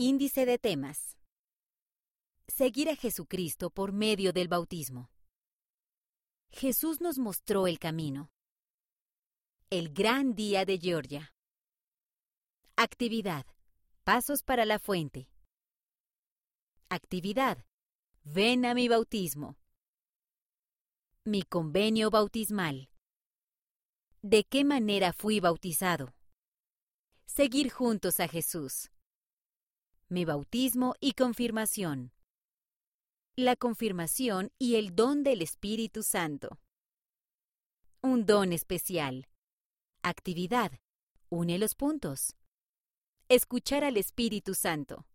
Índice de temas. Seguir a Jesucristo por medio del bautismo. Jesús nos mostró el camino. El gran día de Georgia. Actividad. Pasos para la fuente. Actividad. Ven a mi bautismo. Mi convenio bautismal. ¿De qué manera fui bautizado? Seguir juntos a Jesús. Mi bautismo y confirmación. La confirmación y el don del Espíritu Santo. Un don especial. Actividad. Une los puntos. Escuchar al Espíritu Santo.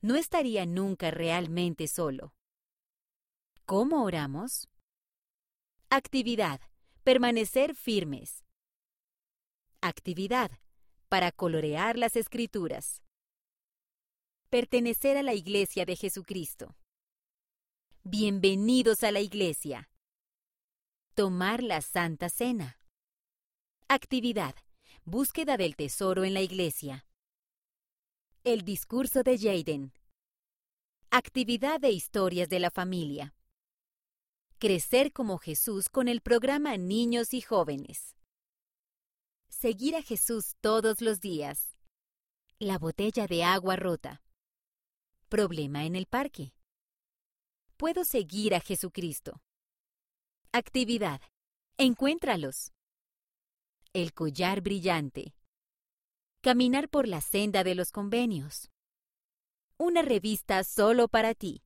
No estaría nunca realmente solo. ¿Cómo oramos? Actividad. Permanecer firmes. Actividad. Para colorear las escrituras. Pertenecer a la Iglesia de Jesucristo. Bienvenidos a la Iglesia. Tomar la Santa Cena. Actividad. Búsqueda del tesoro en la Iglesia. El discurso de Jaden. Actividad de historias de la familia. Crecer como Jesús con el programa Niños y Jóvenes. Seguir a Jesús todos los días. La botella de agua rota. Problema en el parque. Puedo seguir a Jesucristo. Actividad. Encuéntralos. El collar brillante. Caminar por la senda de los convenios. Una revista solo para ti.